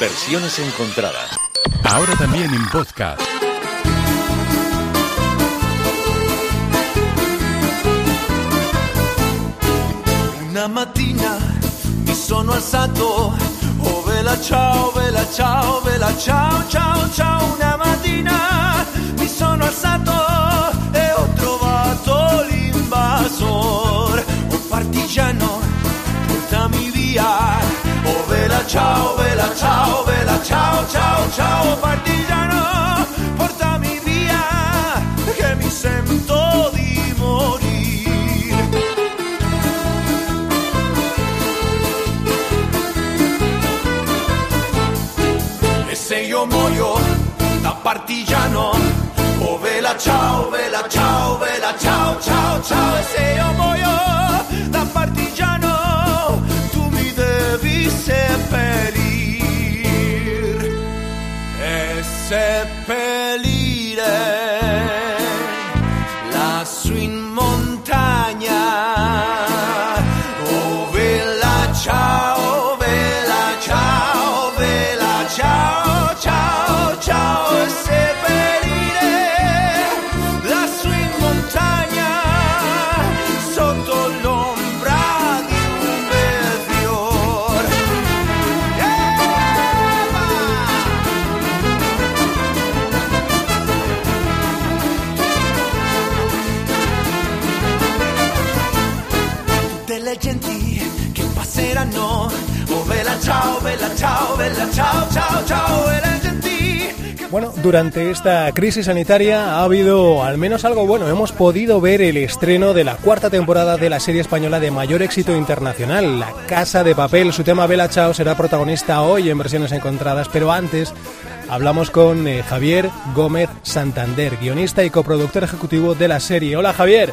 Versiones encontradas. Ahora también en podcast. Una mattina mi sono alzato, oh vela ciao, vela ciao, vela ciao, ciao, ciao. Una mattina mi sono alzato Oh vela ciao, vela ciao, ciao, ciao, partigiano, portami via, che mi sento di morire. E se io muoio da partigiano, oh vela ciao, vela ciao, vela ciao, ciao, ciao. E se io muoio ciao, ciao, e le genti che Bueno, durante esta crisis sanitaria ha habido al menos algo bueno. Hemos podido ver el estreno de la cuarta temporada de la serie española de mayor éxito internacional, La Casa de Papel. Su tema Bella Chao será protagonista hoy en versiones encontradas, pero antes hablamos con eh, Javier Gómez Santander, guionista y coproductor ejecutivo de la serie. Hola Javier.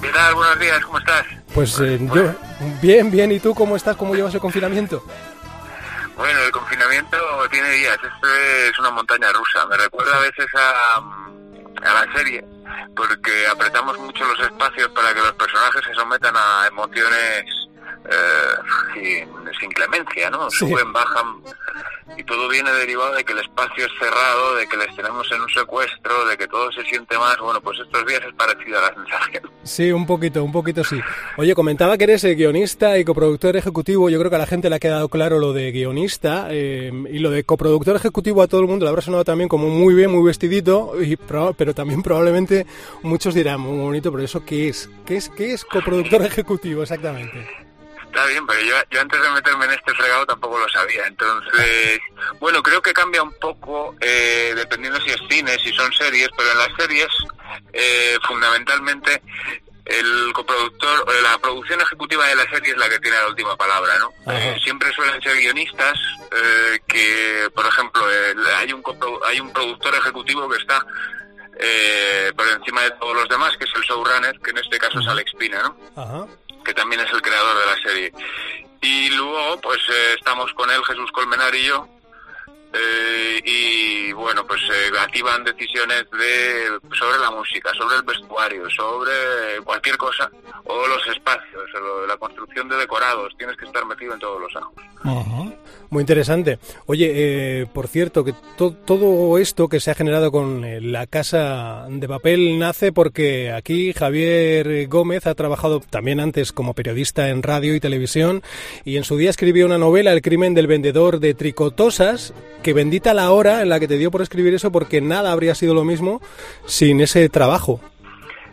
¿Qué tal? Buenos días, ¿cómo estás? Pues eh, yo bien, bien. ¿Y tú cómo estás? ¿Cómo llevas el confinamiento? Días, esto es una montaña rusa. Me recuerda a veces a, a la serie, porque apretamos mucho los espacios para que los personajes se sometan a emociones eh, sin, sin clemencia, ¿no? Sí. Suben, bajan, y todo viene derivado de que el espacio es cerrado, de que les tenemos en un secuestro, de que todo se siente más. Bueno, pues estos días es parecido a la sensación. Sí, un poquito, un poquito sí. Oye, comentaba que eres guionista y coproductor ejecutivo. Yo creo que a la gente le ha quedado claro lo de guionista eh, y lo de coproductor ejecutivo a todo el mundo le habrá sonado también como muy bien, muy vestidito, y proba- pero también probablemente muchos dirán, muy bonito, pero ¿eso qué es? ¿Qué es, qué es coproductor ejecutivo exactamente? Está bien, pero yo, yo antes de meterme en este fregado tampoco lo sabía. Entonces, bueno, creo que cambia un poco eh, dependiendo si es cine, si son series, pero en las series, eh, fundamentalmente, el coproductor, o la producción ejecutiva de la serie es la que tiene la última palabra, ¿no? Eh, siempre suelen ser guionistas eh, que, por ejemplo, hay, un hay un productor ejecutivo que está eh, por encima de todos los demás, que es el showrunner, que en este caso es Alex Pina, ¿no? Ajá. Que también es el creador de la serie. Y luego, pues eh, estamos con él, Jesús Colmenar y yo. eh, y bueno, pues eh, activan decisiones de sobre la música, sobre el vestuario, sobre cualquier cosa, o los espacios, la construcción de decorados. Tienes que estar metido en todos los ajos. Muy interesante. Oye, eh, por cierto, que to- todo esto que se ha generado con eh, la casa de papel nace porque aquí Javier Gómez ha trabajado también antes como periodista en radio y televisión y en su día escribió una novela, El crimen del vendedor de tricotosas, que bendita la hora en la que te dio por escribir eso porque nada habría sido lo mismo sin ese trabajo.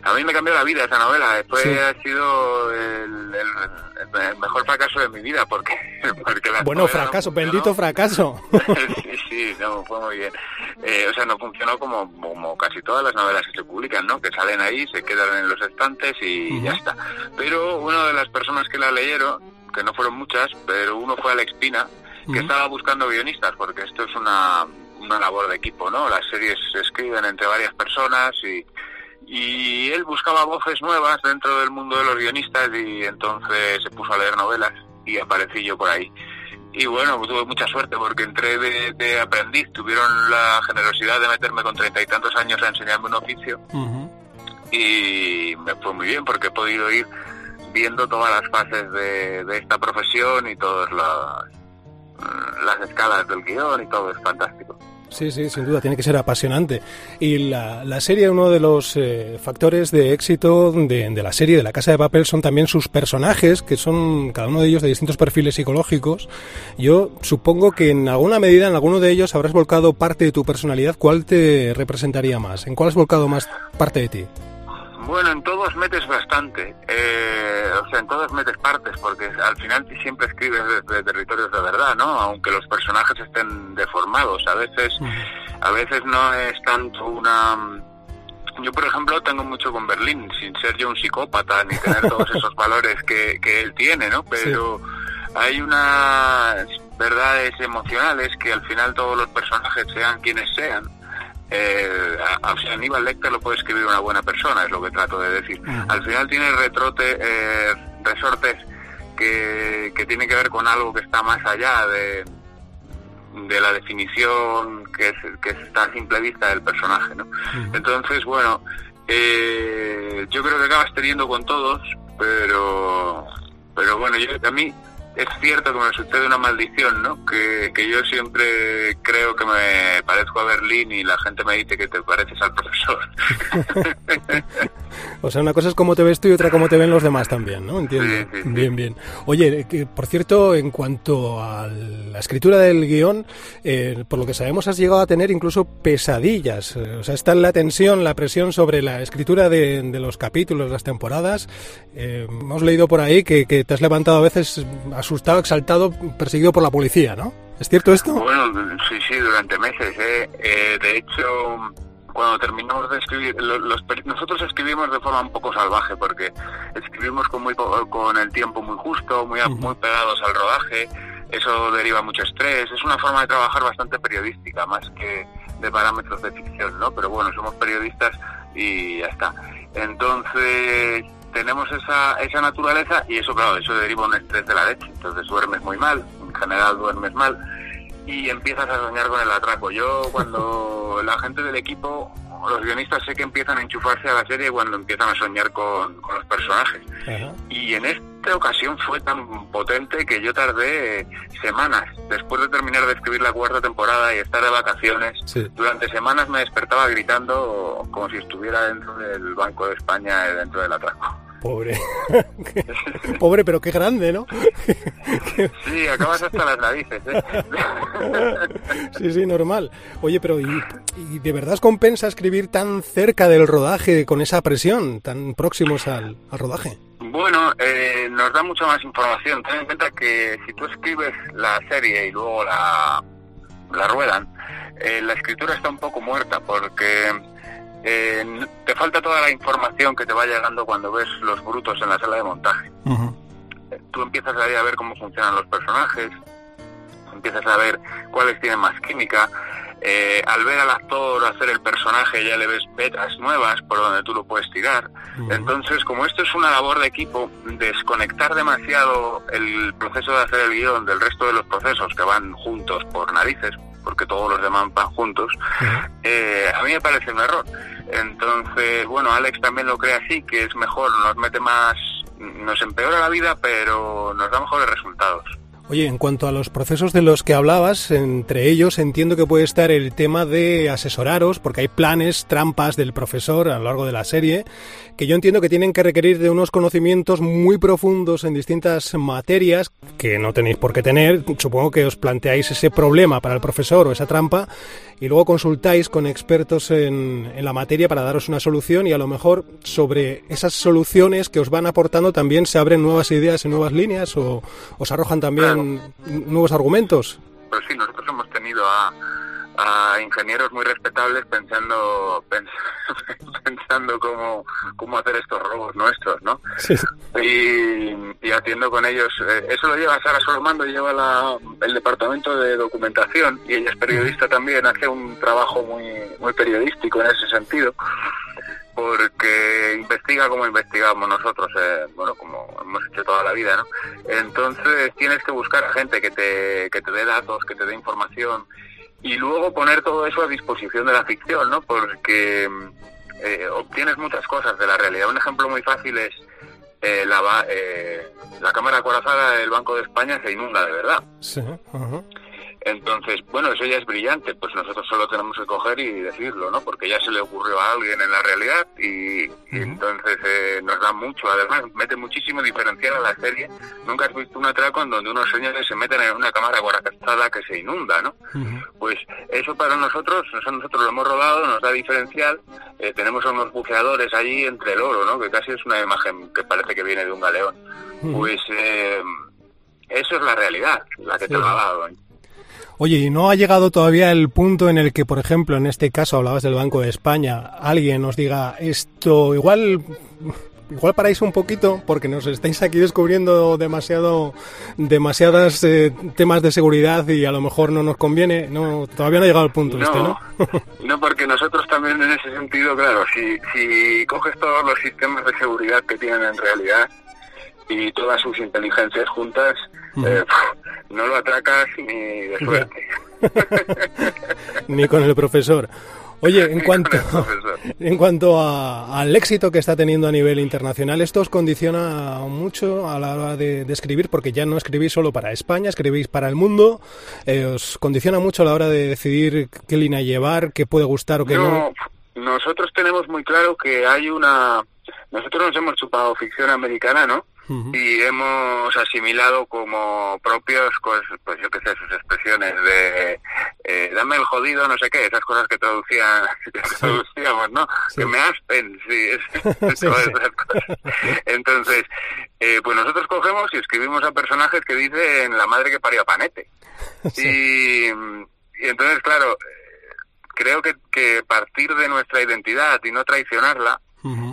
A mí me cambió la vida esa novela. Sí. ha sido el, el- el mejor fracaso de mi vida porque, porque la Bueno, no fracaso, bendito fracaso. sí, sí, no, fue muy bien. Eh, o sea, no funcionó como, como casi todas las novelas que se publican, ¿no? Que salen ahí, se quedan en los estantes y ya está. Pero una de las personas que la leyeron, que no fueron muchas, pero uno fue Alex Pina, que estaba buscando guionistas, porque esto es una, una labor de equipo, ¿no? Las series se escriben entre varias personas y, y él buscaba voces nuevas dentro del mundo de los guionistas y entonces se puso a leer novelas y aparecí yo por ahí. Y bueno, pues tuve mucha suerte porque entré de, de aprendiz, tuvieron la generosidad de meterme con treinta y tantos años a enseñarme un oficio y me fue muy bien porque he podido ir viendo todas las fases de, de esta profesión y todos los, las escalas del guion y todo es fantástico. Sí, sí, sin duda, tiene que ser apasionante. Y la, la serie, uno de los eh, factores de éxito de, de, la serie, de La Casa de Papel, son también sus personajes, que son cada uno de ellos de distintos perfiles psicológicos. Yo supongo que en alguna medida, en alguno de ellos, habrás volcado parte de tu personalidad. ¿Cuál te representaría más? ¿En cuál has volcado más parte de ti? Bueno, en todos metes bastante, eh, o sea, en todos metes partes, porque al final siempre escribes desde territorios de verdad, ¿no? Aunque los personajes estén deformados, a veces, a veces no es tanto una... Yo, por ejemplo, tengo mucho con Berlín, sin ser yo un psicópata ni tener todos esos valores que, que él tiene, ¿no? Pero sí. hay unas verdades emocionales que al final todos los personajes, sean quienes sean, eh, o sea, Aníbal Lecter lo puede escribir una buena persona, es lo que trato de decir. Al final tiene retrote, eh, resortes que, que tienen que ver con algo que está más allá de, de la definición que, es, que está a simple vista del personaje, ¿no? Entonces, bueno, eh, yo creo que acabas teniendo con todos, pero, pero bueno, yo, a mí es cierto que me sucede una maldición, ¿no? Que, que, yo siempre creo que me parezco a Berlín y la gente me dice que te pareces al profesor. o sea, una cosa es cómo te ves tú y otra cómo te ven los demás también, ¿no? Entiendo. Sí, sí, sí. Bien, bien. Oye, que, por cierto, en cuanto a la escritura del guion, eh, por lo que sabemos has llegado a tener incluso pesadillas. O sea, está la tensión, la presión sobre la escritura de, de los capítulos, las temporadas. Eh, hemos leído por ahí que, que te has levantado a veces asustado, exaltado, perseguido por la policía, ¿no? ¿Es cierto esto? Bueno, sí, sí, durante meses. ¿eh? Eh, de hecho, cuando terminamos de escribir, los, nosotros escribimos de forma un poco salvaje porque escribimos con, muy, con el tiempo muy justo, muy, muy pegados al rodaje. Eso deriva mucho estrés. Es una forma de trabajar bastante periodística, más que de parámetros de ficción, ¿no? Pero bueno, somos periodistas y ya está. Entonces tenemos esa, esa naturaleza y eso, claro, eso deriva un estrés de la leche. Entonces duermes muy mal, en general duermes mal y empiezas a soñar con el atraco. Yo cuando la gente del equipo, los guionistas sé que empiezan a enchufarse a la serie cuando empiezan a soñar con, con los personajes. Ajá. Y en esta ocasión fue tan potente que yo tardé semanas. Después de terminar de escribir la cuarta temporada y estar de vacaciones, sí. durante semanas me despertaba gritando como si estuviera dentro del Banco de España, dentro del atraco. Pobre. Pobre, pero qué grande, ¿no? sí, acabas hasta las narices, ¿eh? sí, sí, normal. Oye, pero ¿y, ¿y, de verdad compensa escribir tan cerca del rodaje, con esa presión, tan próximos al, al rodaje? Bueno, eh, nos da mucha más información. Ten en cuenta que si tú escribes la serie y luego la, la ruedan, eh, la escritura está un poco muerta porque eh, te falta toda la información que te va llegando cuando ves los brutos en la sala de montaje. Uh -huh. Tú empiezas ahí a ver cómo funcionan los personajes, empiezas a ver cuáles tienen más química. Eh, al ver al actor hacer el personaje ya le ves vetas nuevas por donde tú lo puedes tirar. Uh -huh. Entonces, como esto es una labor de equipo, desconectar demasiado el proceso de hacer el guion del resto de los procesos que van juntos por narices, porque todos los demás van juntos, eh, a mí me parece un error. Entonces, bueno, Alex también lo cree así, que es mejor, nos mete más, nos empeora la vida, pero nos da mejores resultados. Oye, en cuanto a los procesos de los que hablabas, entre ellos entiendo que puede estar el tema de asesoraros, porque hay planes, trampas del profesor a lo largo de la serie, que yo entiendo que tienen que requerir de unos conocimientos muy profundos en distintas materias que no tenéis por qué tener. Supongo que os planteáis ese problema para el profesor o esa trampa y luego consultáis con expertos en, la materia para daros una solución y a lo mejor sobre esas soluciones que os van aportando también se abren nuevas ideas y nuevas líneas o os arrojan también nuevos argumentos. Pues sí, nosotros hemos tenido a, a ingenieros muy respetables pensando pensando cómo, cómo hacer estos robos nuestros, ¿no? Sí. Y, y, haciendo con ellos, eh, eso lo lleva Sara Solomando, lleva la, el departamento de documentación y ella es periodista también, hace un trabajo muy, muy periodístico en ese sentido porque investiga como investigamos nosotros, eh, bueno, como hemos hecho toda la vida, ¿no? Entonces tienes que buscar a gente que te, que te dé datos, que te dé información y luego poner todo eso a disposición de la ficción, ¿no? Porque eh, obtienes muchas cosas de la realidad. Un ejemplo muy fácil es eh, la, eh, la cámara acorazada del Banco de España se inunda de verdad. Sí, ajá. Entonces, bueno, eso ya es brillante, pues nosotros solo tenemos que coger y decirlo, ¿no? Porque ya se le ocurrió a alguien en la realidad y, y entonces eh, nos da mucho, además mete muchísimo diferencial a la serie. Nunca has visto un atraco en donde unos señores se meten en una cámara acorazada que se inunda, ¿no? Pues eso para nosotros, eso nosotros lo hemos rodado, nos da diferencial. Eh, tenemos a unos buceadores allí entre el oro, ¿no? Que casi es una imagen que parece que viene de un galeón. Pues eh, eso es la realidad, la que te lo ha dado. Oye, ¿y no ha llegado todavía el punto en el que, por ejemplo, en este caso hablabas del Banco de España, alguien nos diga esto, igual, igual paráis un poquito porque nos estáis aquí descubriendo demasiado, demasiadas eh, temas de seguridad y a lo mejor no nos conviene? No, todavía no ha llegado el punto este, ¿no? no, porque nosotros también en ese sentido, claro, si, si coges todos los sistemas de seguridad que tienen en realidad y todas sus inteligencias juntas, eh, no lo atracas ni de suerte. Ni con el profesor. Oye, en cuanto, en cuanto a- al éxito que está teniendo a nivel internacional, ¿esto os condiciona mucho a la hora de, de escribir? Porque ya no escribís solo para España, escribís para el mundo. Eh, ¿Os condiciona mucho a la hora de decidir qué línea llevar, qué puede gustar o qué no? No, nosotros tenemos muy claro que hay una... Nosotros nos hemos chupado ficción americana, ¿no? Y hemos asimilado como propios, pues, pues yo qué sé, sus expresiones de eh, dame el jodido, no sé qué, esas cosas que traducían, que traducíamos, ¿no? Sí. Que me aspen, sí, es- todas esas cosas. Entonces, eh, pues nosotros cogemos y escribimos a personajes que dicen la madre que parió a Panete. Y, y entonces, claro, eh, creo que, que partir de nuestra identidad y no traicionarla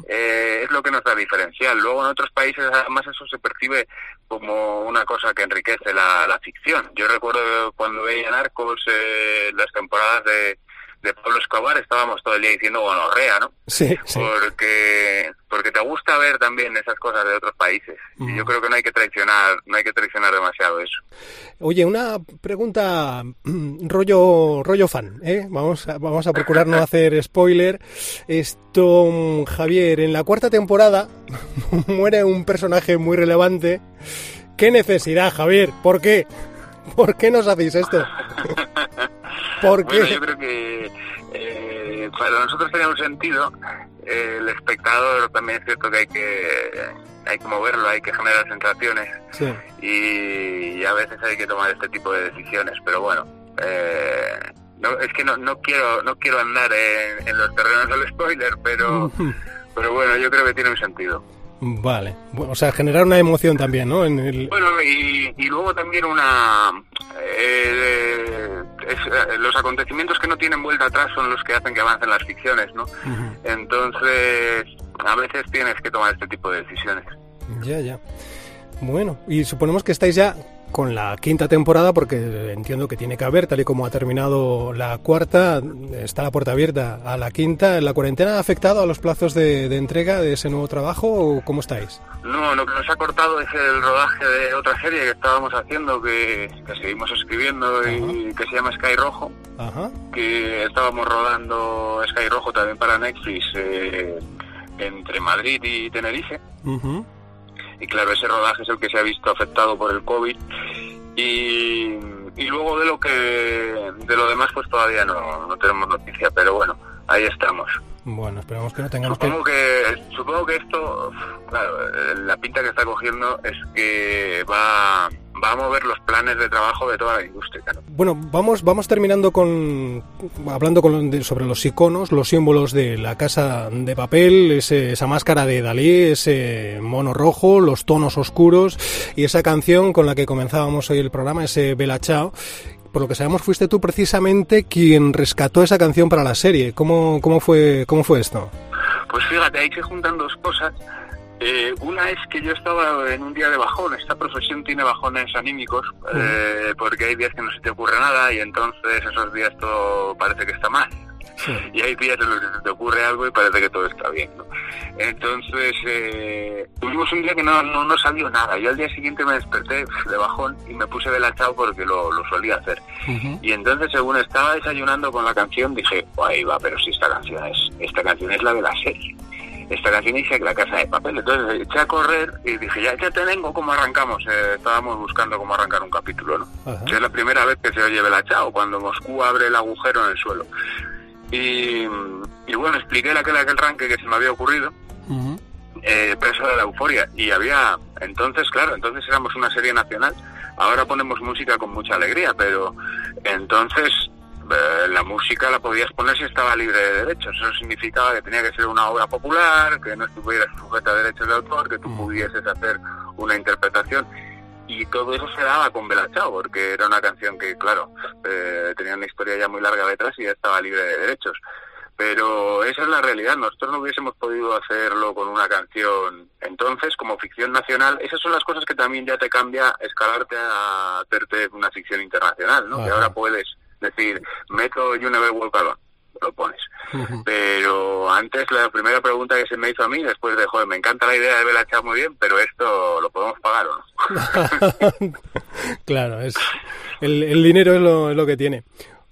Eh, es lo que nos da diferencial. Luego en otros países además eso se percibe como una cosa que enriquece la, la ficción. Yo recuerdo cuando veía Narcos, eh, las temporadas de, de Pablo Escobar, estábamos todo el día diciendo gonorrea, ¿no? Sí, sí. Porque, porque te gusta ver también esas cosas de otros países. Y yo creo que no hay que traicionar, no hay que traicionar demasiado eso. Oye, una pregunta mm, rollo rollo fan, ¿eh? Vamos a, vamos a procurar no hacer spoiler. Esto, Javier, en la cuarta temporada muere un personaje muy relevante. ¿Qué necesidad, Javier? ¿Por qué? ¿Por qué nos hacéis esto? ¿Por qué? Bueno, yo creo que eh, para nosotros tenía un sentido. Eh, el espectador también es cierto que hay que hay que moverlo, hay que generar sensaciones Sí. y, a veces hay que tomar este tipo de decisiones. Pero bueno, eh, no, es que no, no quiero no quiero andar en, en los terrenos del spoiler, pero pero bueno, yo creo que tiene un sentido. Vale. Bueno, o sea, generar una emoción también, ¿no? En el... Bueno, y, y luego también una... eh, es- eh, los acontecimientos que no tienen vuelta atrás son los que hacen que avancen las ficciones, ¿no? Entonces, a veces tienes que tomar este tipo de decisiones. Ya, ya. Bueno, y suponemos que estáis ya con la quinta temporada, porque entiendo que tiene que haber, tal y como ha terminado la cuarta, está la puerta abierta a la quinta. ¿La cuarentena ha afectado a los plazos de, de entrega de ese nuevo trabajo o cómo estáis? No, lo que nos ha cortado es el rodaje de otra serie que estábamos haciendo, que, que seguimos escribiendo y que se llama Sky Rojo, Ajá. que estábamos rodando Sky Rojo también para Netflix eh, entre Madrid y Tenerife. Ujú. Y claro, ese rodaje es el que se ha visto afectado por el COVID y, y luego de lo que de lo demás pues todavía no, no tenemos noticia, pero bueno, ahí estamos. Bueno, esperamos que no tengamos que... Supongo que supongo que esto, claro, la pinta que está cogiendo es que va va a mover los planes de trabajo de toda la industria. ¿no? Bueno, vamos, vamos terminando con hablando con, de- sobre los iconos, los símbolos de la casa de papel, ese- esa máscara de Dalí, ese mono rojo, los tonos oscuros y esa canción con la que comenzábamos hoy el programa, ese Bella Ciao. Por lo que sabemos, fuiste tú precisamente quien rescató esa canción para la serie. ¿Cómo, cómo, fue, cómo fue esto? Pues fíjate, ahí se juntan dos cosas. Eh, una es que yo estaba en un día de bajón. Esta profesión tiene bajones anímicos eh, porque hay días que no se te ocurre nada y entonces esos días todo parece que está mal. Y hay días en los que se te ocurre algo y parece que todo está bien. ¿no? Entonces, eh, tuvimos un día que no, no, no salió nada. Yo al día siguiente me desperté de bajón y me puse velachao porque lo, lo solía hacer. Y entonces, según estaba desayunando con la canción, dije, ahí va, pero si esta canción es, esta canción es la de la serie. Esta canción que la casa de papel. Entonces eché a correr y dije, ya, ya te vengo, ¿cómo arrancamos? Eh, estábamos buscando cómo arrancar un capítulo, ¿no? Es la primera vez que se oye Bela Chao, cuando Moscú abre el agujero en el suelo. Y, y bueno, expliqué aquel, aquel ranque que se me había ocurrido. Eh, preso de la euforia y había entonces claro entonces éramos una serie nacional ahora ponemos música con mucha alegría pero entonces la música la podías poner si estaba libre de derechos. Eso significaba que tenía que ser una obra popular, que no estuviera sujeta a derechos de autor, que tú mm. pudieses hacer una interpretación. Y todo eso se daba con Bela Chao, porque era una canción que, claro, eh, tenía una historia ya muy larga detrás y ya estaba libre de derechos. Pero esa es la realidad. Nosotros no hubiésemos podido hacerlo con una canción. Entonces, como ficción nacional, esas son las cosas que también ya te cambia escalarte a hacerte una ficción internacional, ¿no? Que ahora puedes decir, meto You Never Walk Alone, lo pones. Pero antes la primera pregunta que se me hizo a mí, después de, joder, me encanta la idea de Bella Chao muy bien, pero esto lo podemos pagar o no. claro, es el, el dinero es lo, es lo que tiene.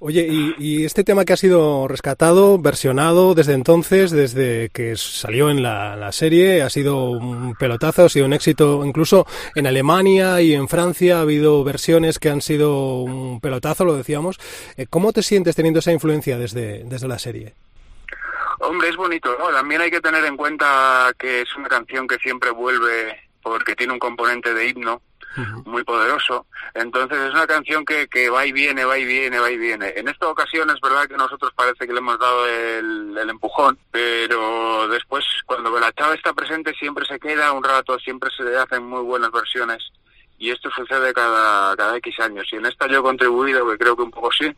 Oye, y, este tema que ha sido rescatado, versionado desde entonces, desde que salió en la, serie, ha sido un pelotazo, ha sido un éxito. Incluso en Alemania y en Francia ha habido versiones que han sido un pelotazo, lo decíamos. Eh, ¿Cómo te sientes teniendo esa influencia desde, desde la serie? Hombre, es bonito. También hay que tener en cuenta que es una canción que siempre vuelve porque tiene un componente de himno muy poderoso. Entonces es una canción que, que va y viene, va y viene, va y viene. En esta ocasión es verdad que nosotros parece que le hemos dado el, empujón, pero después cuando la chava está presente siempre se queda un rato, siempre se hacen muy buenas versiones y esto sucede cada, cada X años. Y en esta yo he contribuido, que creo que un poco sí,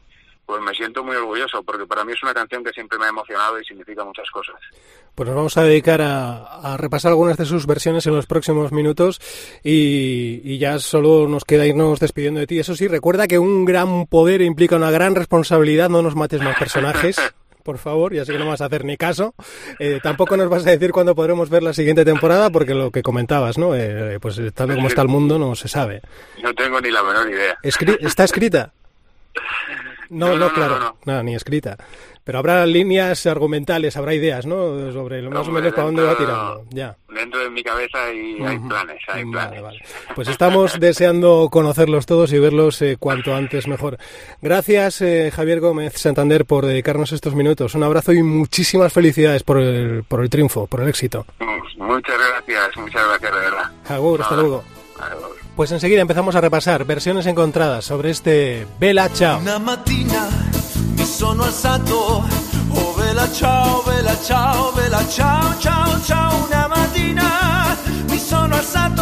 pues me siento muy orgulloso porque para mí es una canción que siempre me ha emocionado y significa muchas cosas. Pues nos vamos a dedicar a, repasar algunas de sus versiones en los próximos minutos y, ya solo nos queda irnos despidiendo de ti. Eso sí, recuerda que un gran poder implica una gran responsabilidad, no nos mates más personajes. por favor, ya sé que no vas a hacer ni caso. Eh, tampoco nos vas a decir cuándo podremos ver la siguiente temporada, porque lo que comentabas, ¿no? Eh, pues tal como está el mundo, no se sabe. No tengo ni la menor idea. ¿Está escrita? No, no, claro, nada, ni escrita. Pero habrá líneas argumentales, habrá ideas, ¿no? Sobre lo más o menos para dónde va tirando. Ya. Dentro de mi cabeza hay, hay planes, hay planes. Pues estamos deseando conocerlos todos y verlos eh, cuanto antes mejor. Gracias, eh, Javier Gómez Santander, por dedicarnos estos minutos. Un abrazo y muchísimas felicidades por el, por el triunfo, por el éxito. Muchas gracias, muchas gracias, de verdad. Agur, hasta luego. Pues enseguida empezamos a repasar versiones encontradas sobre este Bella Ciao. Una mattina mi sono alzato, oh Bella Ciao, Bella Ciao, Bella Ciao, ciao, ciao. Una mattina mi sono alzato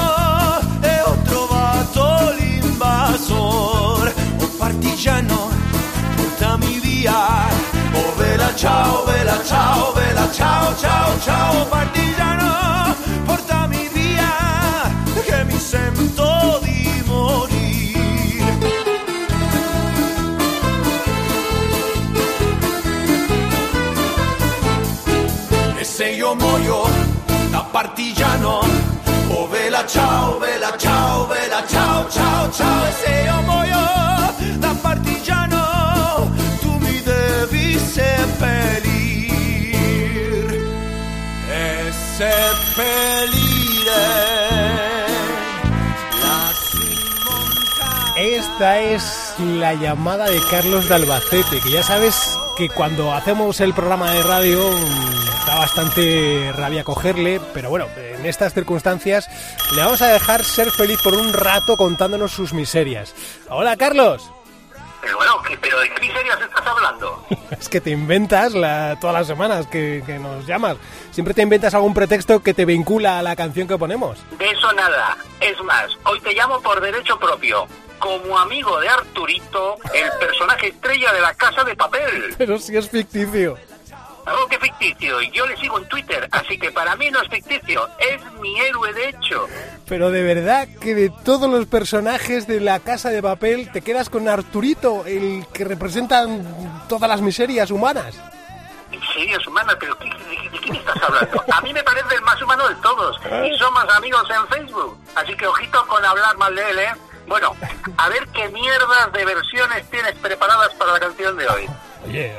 e ho trovato l'invasor. Oh partigiano, portami via. Oh Bella Ciao, Bella Ciao, Bella Ciao, ciao, ciao. Partigiano, portami via, che mi sento partigiano. Oh vela ciao, vela ciao, vela ciao, ciao, ciao. E se io muoio da partigiano, tu mi devi seppellir. E seppellire. Esta es la llamada de Carlos de Albacete, que ya sabes que cuando hacemos el programa de radio da bastante rabia cogerle, pero bueno, en estas circunstancias le vamos a dejar ser feliz por un rato contándonos sus miserias. Hola, Carlos. Pero bueno, ¿pero de qué miserias estás hablando? es que te inventas todas las semanas que, que, nos llamas. Siempre te inventas algún pretexto que te vincula a la canción que ponemos. De eso nada. Es más, hoy te llamo por derecho propio. Como amigo de Arturito, el personaje estrella de la casa de papel. Pero si es ficticio. Oh, qué ficticio. Y yo le sigo en Twitter, así que para mí no es ficticio, es mi héroe de hecho. Pero de verdad que de todos los personajes de la Casa de Papel te quedas con Arturito, el que representa todas las miserias humanas. Miserias humanas, pero ¿de, quién estás hablando? A mí me parece el más humano de todos y somos amigos en Facebook, así que ojito con hablar mal de él, ¿eh? Bueno, a ver qué mierdas de versiones tienes preparadas para la canción de hoy. Oye,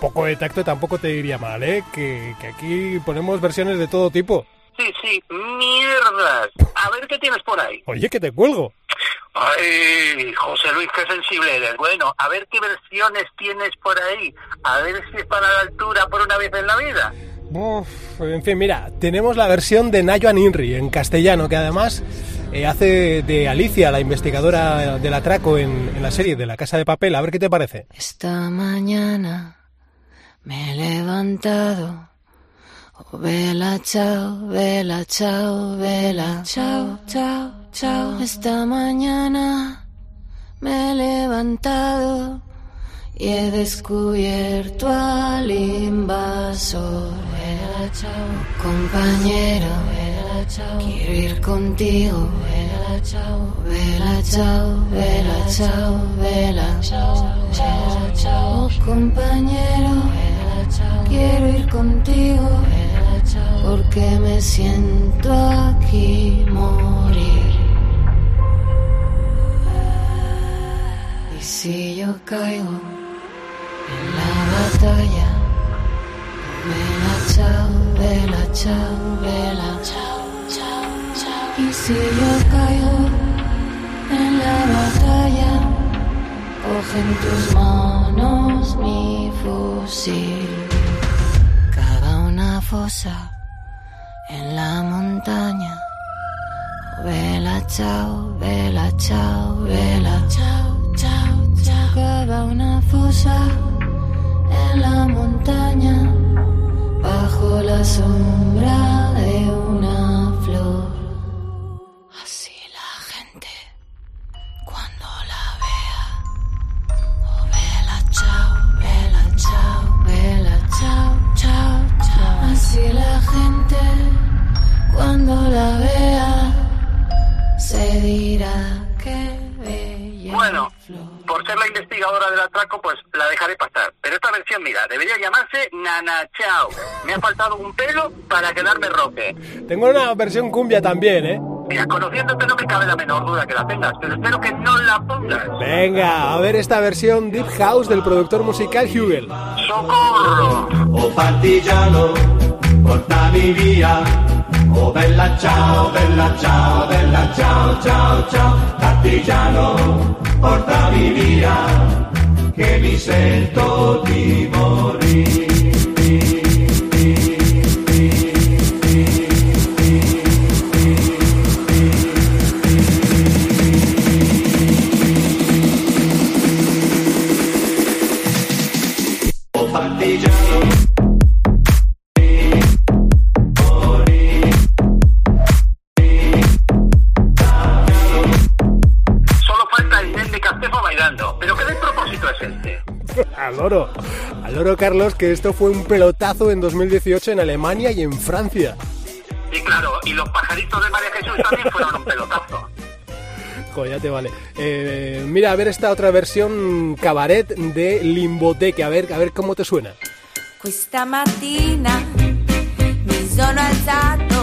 poco de tacto tampoco te diría mal, ¿eh? Que, que aquí ponemos versiones de todo tipo. Sí, sí, mierdas. A ver qué tienes por ahí. Oye, que te cuelgo. Ay, José Luis, qué sensible eres. Bueno, a ver qué versiones tienes por ahí. A ver si están a la altura por una vez en la vida. Uf, en fin, mira, tenemos la versión de Nayoan Inri en castellano, que además eh, hace de Alicia, la investigadora del atraco en, en la serie de La Casa de Papel. A ver qué te parece. Esta mañana me he levantado. Oh, vela, chao, vela, chao, vela, chao, chao, chao. Esta mañana me he levantado y he descubierto al invasor. Vela, chao, compañero, vela, chao. Quiero ir contigo, vela, chao, vela, chao, vela, chao, vela, chao, chao, chao. Oh, compañero. Quiero ir contigo. Porque me siento aquí morir. Y si yo caigo en la batalla, vela, chao, vela, chao, vela, chao, chao, chao. Y si yo caigo en la batalla, coge en tus manos mi fusil. Cava una fosa en la montaña. Vela, chao, vela, chao, vela, chao, chao, chao. Cava una fosa en la montaña, bajo la sombra de una flor. Por ser la investigadora del atraco, pues la dejaré pasar. Pero esta versión, mira, debería llamarse Nana Chao. Me ha faltado un pelo para quedarme roque. Tengo una versión cumbia también, ¿eh? Mira, conociéndote no me cabe la menor duda que la tengas, pero espero que no la pongas. Venga, a ver esta versión Deep House del productor musical Hugel. ¡Socorro! Oh partigiano, portami via. Oh bella ciao, bella ciao, bella ciao, ciao, ciao. Partigiano, portami via, che mi sento di morire. Al oro. Al oro, Carlos, que esto fue un pelotazo en 2018 en Alemania y en Francia. Y claro, y los pajaritos de María Jesús también fueron un pelotazo. Joder, ya te vale. Eh, mira, a ver esta otra versión cabaret de Limboteque. A ver, a ver cómo te suena. Questa mattina mi sono alzato.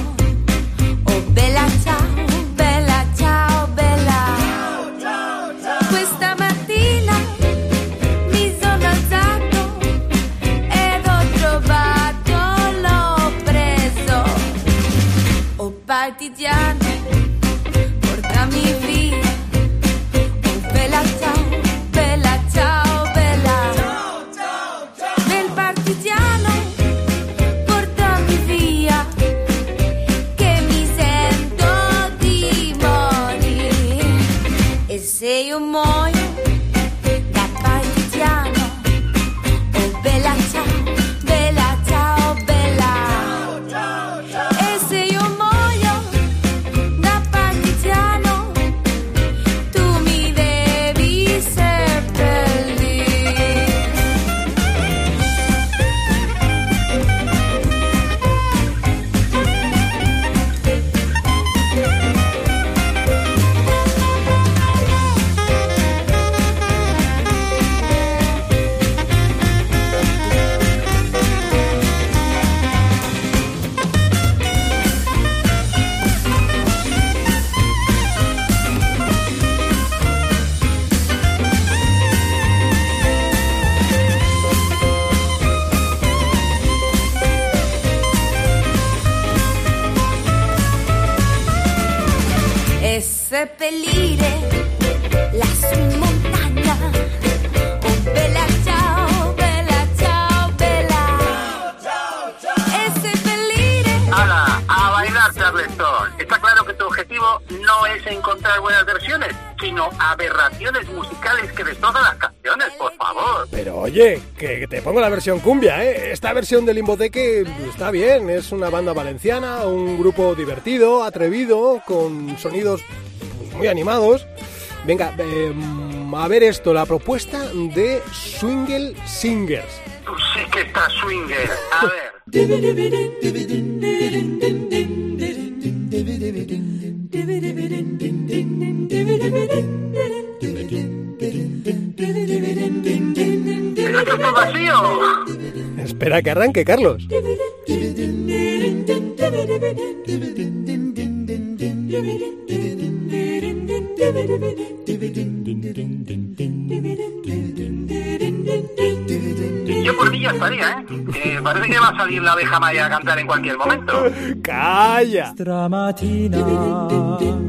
No es encontrar buenas versiones, sino aberraciones musicales que destrozan las canciones, por favor. Pero oye, que te pongo la versión cumbia, ¿eh? Esta versión de Limboteque está bien, es una banda valenciana, un grupo divertido, atrevido, con sonidos pues, muy animados. Venga, eh, a ver esto, la propuesta de Swingle Singers. Tú sí que estás swinger. A ver. Espera que arranque, Carlos. Ya estaría, ¿eh? Eh, Parece que va a salir la abeja maya a cantar en cualquier momento. ¡Calla! Stramattina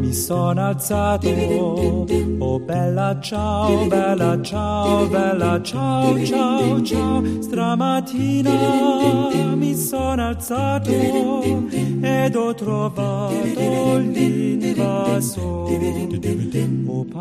mi sono alzato, oh bella ciao, bella ciao, bella ciao, ciao, ciao. Stramattina mi sono alzato ed ho trovato l'invaso. Oh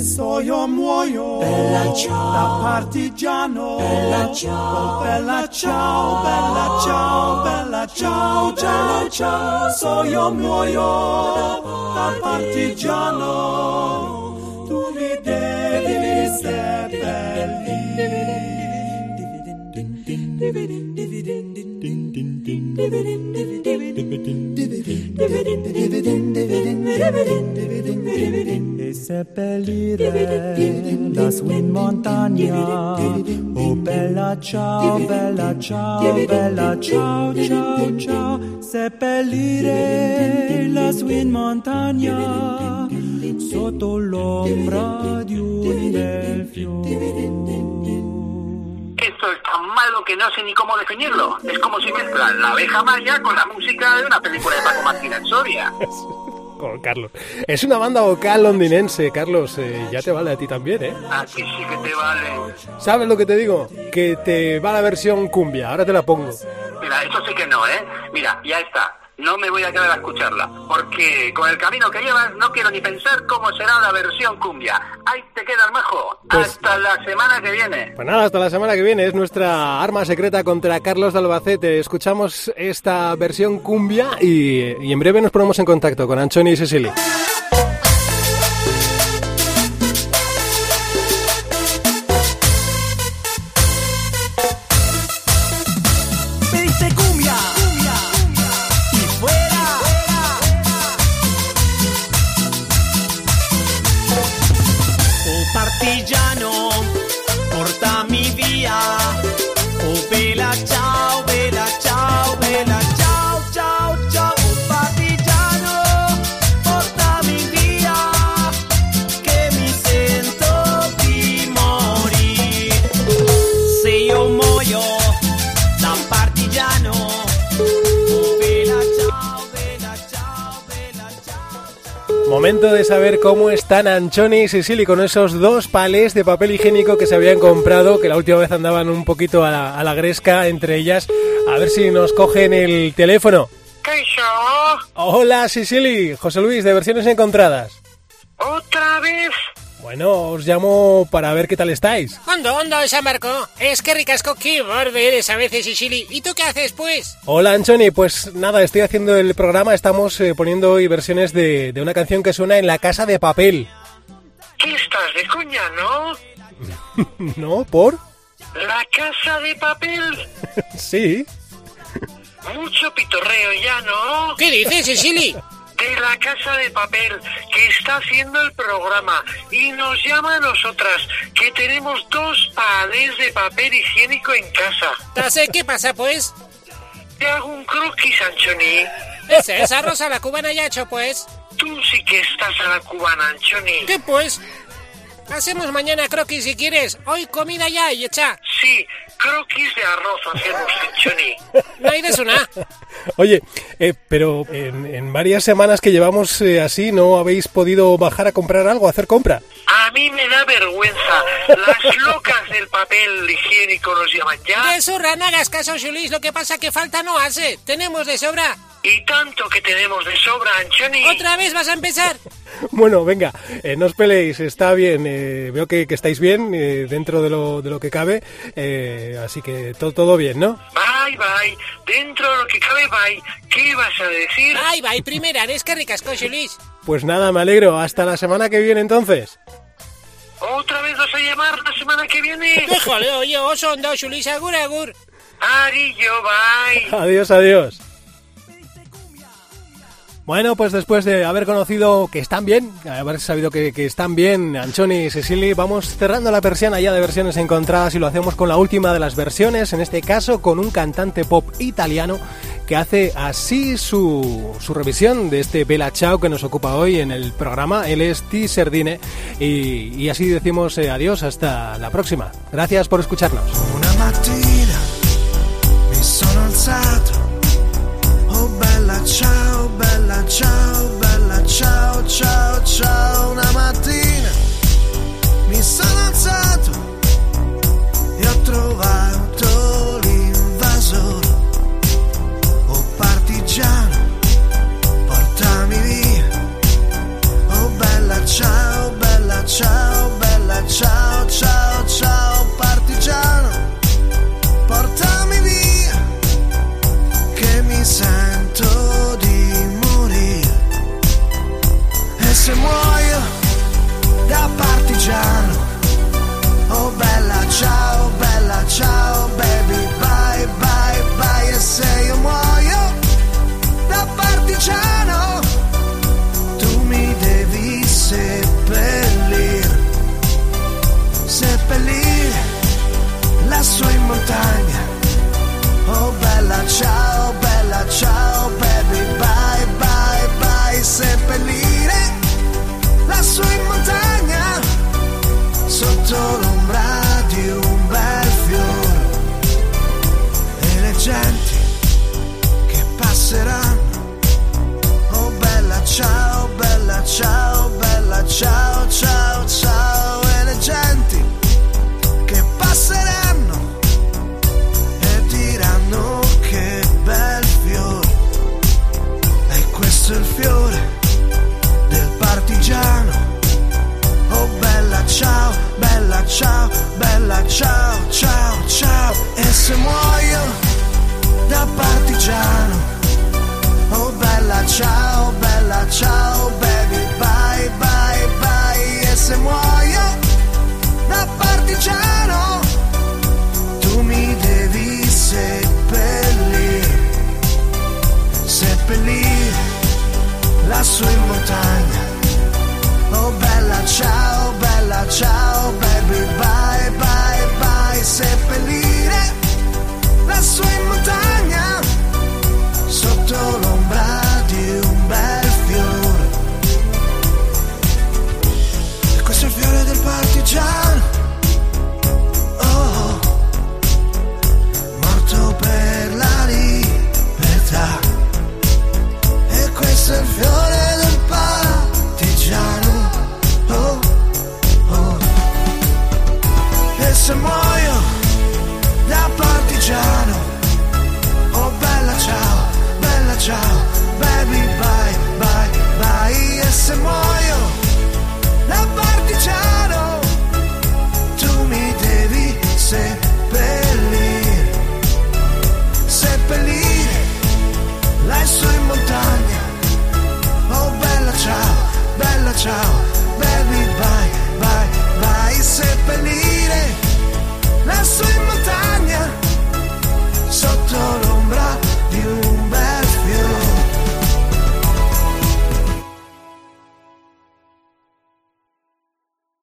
E so io muoio bella ciao, da partigiano bella ciao, oh, bella ciao, bella ciao, bella ciao, ciao, ciao. So io muoio da partigiano, tu mi devi seppellire e seppellire lassù in montagna. Oh bella ciao, bella ciao, bella ciao, ciao, ciao. Seppellire lassù in montagna sotto l'ombra di un bel fiore. Esto es tan malo que no sé ni cómo definirlo. Es como si mezclan la abeja maya con la música de una película de Paco Martínez Soria. Carlos. Es una banda vocal londinense, Carlos. eh, ya te vale a ti también, ¿eh? Aquí sí que te vale. ¿Sabes lo que te digo? Que te va la versión cumbia. Ahora te la pongo. Mira, eso sí que no, ¿eh? Mira, ya está. No me voy a quedar a escucharla, porque con el camino que llevas no quiero ni pensar cómo será la versión cumbia. Ahí te quedas, majo. Pues- Hasta la semana que viene. Pues nada, hasta la semana que viene. Es nuestra arma secreta contra Carlos de Albacete. Escuchamos esta versión cumbia y, y en breve nos ponemos en contacto con Anchoni y Cecily. Momento de saber cómo están Anchoni y Cecily con esos dos palés de papel higiénico que se habían comprado, que la última vez andaban un poquito a la, a la gresca entre ellas. A ver si nos cogen el teléfono. ¿Qué? Hola Cecily, José Luis de Versiones Encontradas. ¿Otra vez? Bueno, os llamo para ver qué tal estáis. Ondo, ondo, San Marco. Es que ricasco que borde eres a veces, Sicily. ¿Y tú qué haces, pues? Hola Anchoni, pues nada, estoy haciendo el programa, estamos eh, poniendo hoy versiones de, de una canción que suena en La Casa de Papel. ¿Qué estás de coña, no? ¿No? ¿Por? La casa de papel. Sí. Mucho pitorreo ya, ¿no? ¿Qué dices, Sicily? de la Casa de Papel que está haciendo el programa y nos llama a nosotras que tenemos dos palés de papel higiénico en casa. ¿qué pasa, pues? Te hago un croquis, Anchoni. Esa, esa rosa la cubana ya hecho, pues. Tú sí que estás a la cubana, Anchoni. ¿Qué, pues? Hacemos mañana croquis si quieres. Hoy comida ya y hecha. Sí, croquis de arroz hacemos, Anchoni. No hay de eso nada. Oye, eh, pero en, en varias semanas que llevamos eh, así, ¿no habéis podido bajar a comprar algo, a hacer compra? A mí me da vergüenza. Las locas del papel higiénico nos llaman ya. De zurra, no hagas caso, Julis. Lo que pasa que falta no hace. Tenemos de sobra. Y tanto que tenemos de sobra, Anchoni. ¿Otra vez vas a empezar? Bueno, venga, eh, no os peleéis, está bien. eh, veo que, que estáis bien eh, dentro de lo, de lo que cabe, eh, así que todo, todo bien, ¿no? Bye, bye. Dentro de lo que cabe, bye. ¿Qué vas a decir? Ay, va, y primera, eres que ricasco, Julis. Pues nada, me alegro. Hasta la semana que viene entonces. ¿Otra vez vas a llamar la semana que viene? Déjale, oye, oso, onda, Julis, agur, agur. Arillo, bye. Adiós, adiós. Bueno, pues después de haber conocido que están bien, haber sabido que, están bien Anchoni y Cecily, vamos cerrando la persiana ya de versiones encontradas y lo hacemos con la última de las versiones, en este caso con un cantante pop italiano que hace así su, su revisión de este Bella Ciao que nos ocupa hoy en el programa. Él es T. Y, así decimos eh, adiós hasta la próxima. Gracias por escucharnos. Una mattina alzato. Ciao, bella ciao, bella ciao, ciao, ciao. Una mattina